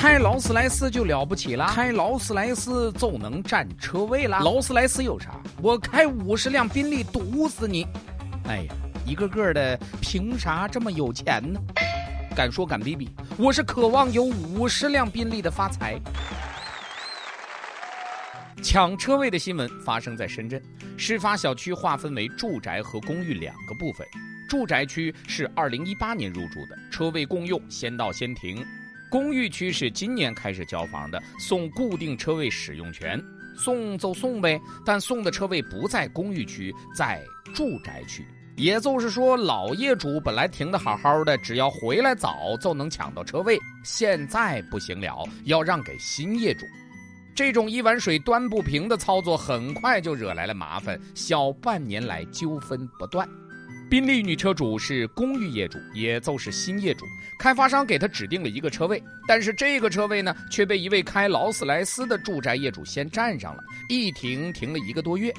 开劳斯莱斯就了不起了，开劳斯莱斯就能占车位了。劳斯莱斯有啥？我开五十辆宾利堵死你！哎呀，一个个的凭啥这么有钱呢？敢说敢比比，我是渴望有五十辆宾利的发财。抢车位的新闻发生在深圳，事发小区划分为住宅和公寓两个部分。住宅区是二零一八年入住的，车位共用，先到先停；公寓区是今年开始交房的，送固定车位使用权，送就送呗，但送的车位不在公寓区，在住宅区。也就是说，老业主本来停的好好的，只要回来早就能抢到车位，现在不行了，要让给新业主。这种一碗水端不平的操作，很快就惹来了麻烦，小半年来纠纷不断。宾利女车主是公寓业主，也就是新业主，开发商给她指定了一个车位，但是这个车位呢，却被一位开劳斯莱斯的住宅业主先占上了，一停停了一个多月。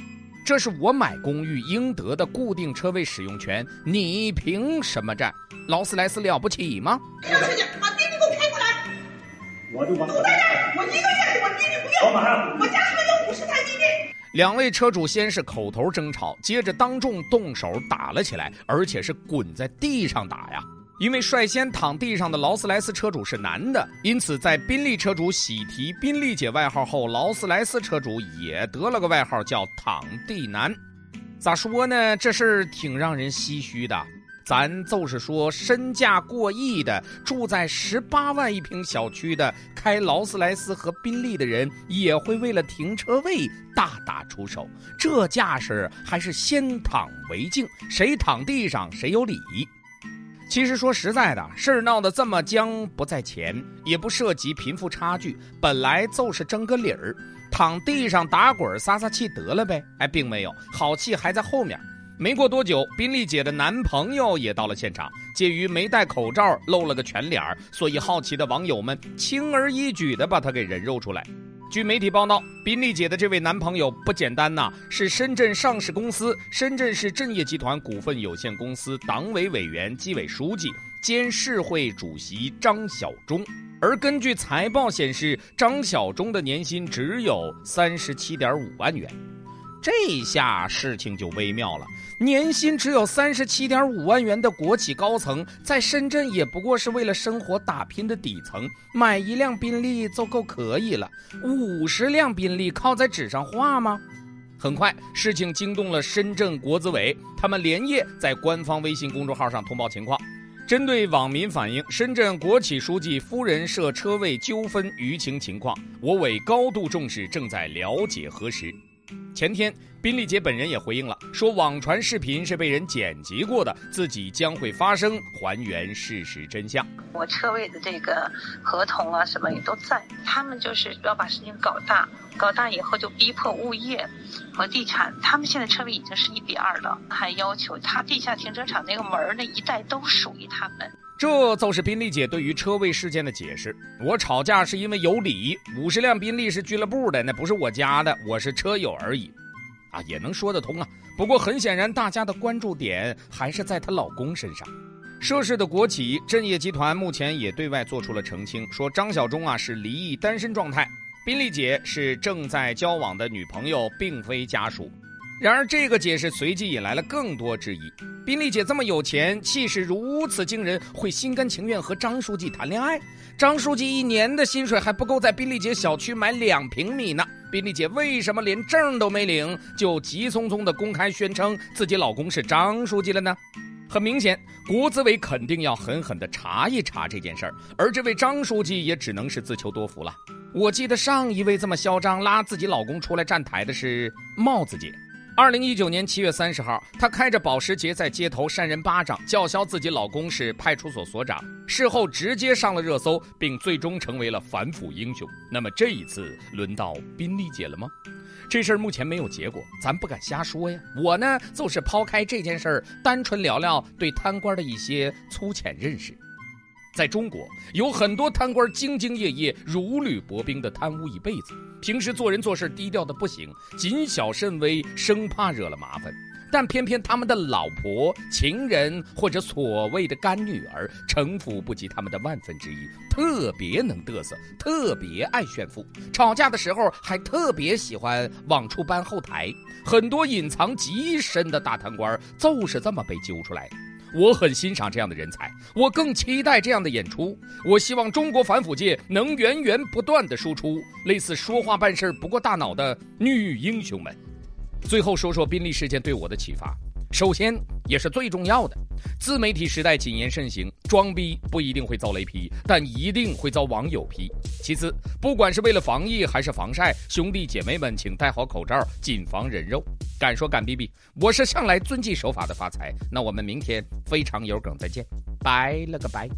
这是我买公寓应得的固定车位使用权，你凭什么占？劳斯莱斯了不起吗？让出去，把宾利给我开过来。我就把堵在这儿，我一个月我宾利不用。我马上。我家还有五十台宾利。两位车主先是口头争吵，接着当众动手打了起来，而且是滚在地上打呀。因为率先躺地上的劳斯莱斯车主是男的，因此在宾利车主喜提“宾利姐”外号后，劳斯莱斯车主也得了个外号叫“躺地男”。咋说呢？这事儿挺让人唏嘘的。咱就是说，身价过亿的、住在十八万一平小区的、开劳斯莱斯和宾利的人，也会为了停车位大打出手。这架势还是先躺为敬，谁躺地上谁有理。其实说实在的，事儿闹得这么僵，不在钱，也不涉及贫富差距，本来就是争个理儿，躺地上打滚撒撒气得了呗。哎，并没有，好气还在后面。没过多久，宾利姐的男朋友也到了现场，介于没戴口罩，露了个全脸儿所以好奇的网友们轻而易举地把他给人肉出来。据媒体报道，宾利姐的这位男朋友不简单呐，是深圳上市公司深圳市振业集团股份有限公司党委委员、纪委书记兼市会主席张晓忠。而根据财报显示，张晓忠的年薪只有三十七点五万元。这下事情就微妙了。年薪只有三十七点五万元的国企高层，在深圳也不过是为了生活打拼的底层，买一辆宾利就够可以了。五十辆宾利靠在纸上画吗？很快，事情惊动了深圳国资委，他们连夜在官方微信公众号上通报情况。针对网民反映深圳国企书记夫人设车位纠纷舆情情况，我委高度重视，正在了解核实。前天，宾利姐本人也回应了，说网传视频是被人剪辑过的，自己将会发声还原事实真相。我车位的这个合同啊，什么也都在，他们就是要把事情搞大，搞大以后就逼迫物业和地产，他们现在车位已经是一比二了，还要求他地下停车场那个门那一带都属于他们。这就是宾利姐对于车位事件的解释。我吵架是因为有理，五十辆宾利是俱乐部的，那不是我家的，我是车友而已，啊，也能说得通啊。不过很显然，大家的关注点还是在她老公身上。涉事的国企振业集团目前也对外做出了澄清，说张小忠啊是离异单身状态，宾利姐是正在交往的女朋友，并非家属。然而，这个解释随即引来了更多质疑。宾利姐这么有钱，气势如此惊人，会心甘情愿和张书记谈恋爱？张书记一年的薪水还不够在宾利姐小区买两平米呢。宾利姐为什么连证都没领，就急匆匆地公开宣称自己老公是张书记了呢？很明显，国资委肯定要狠狠地查一查这件事儿，而这位张书记也只能是自求多福了。我记得上一位这么嚣张拉自己老公出来站台的是帽子姐。二零一九年七月三十号，她开着保时捷在街头扇人巴掌，叫嚣自己老公是派出所所长，事后直接上了热搜，并最终成为了反腐英雄。那么这一次轮到宾利姐了吗？这事儿目前没有结果，咱不敢瞎说呀。我呢，就是抛开这件事儿，单纯聊聊对贪官的一些粗浅认识。在中国，有很多贪官兢兢业业、如履薄冰的贪污一辈子，平时做人做事低调的不行，谨小慎微，生怕惹了麻烦。但偏偏他们的老婆、情人或者所谓的干女儿，城府不及他们的万分之一，特别能嘚瑟，特别爱炫富，吵架的时候还特别喜欢往出搬后台，很多隐藏极深的大贪官就是这么被揪出来的。我很欣赏这样的人才，我更期待这样的演出。我希望中国反腐界能源源不断的输出类似说话办事不过大脑的女英雄们。最后说说宾利事件对我的启发。首先，也是最重要的，自媒体时代谨言慎行，装逼不一定会遭雷劈，但一定会遭网友批。其次，不管是为了防疫还是防晒，兄弟姐妹们请戴好口罩，谨防人肉。敢说敢逼逼，我是向来遵纪守法的发财。那我们明天非常有梗再见，拜了个拜。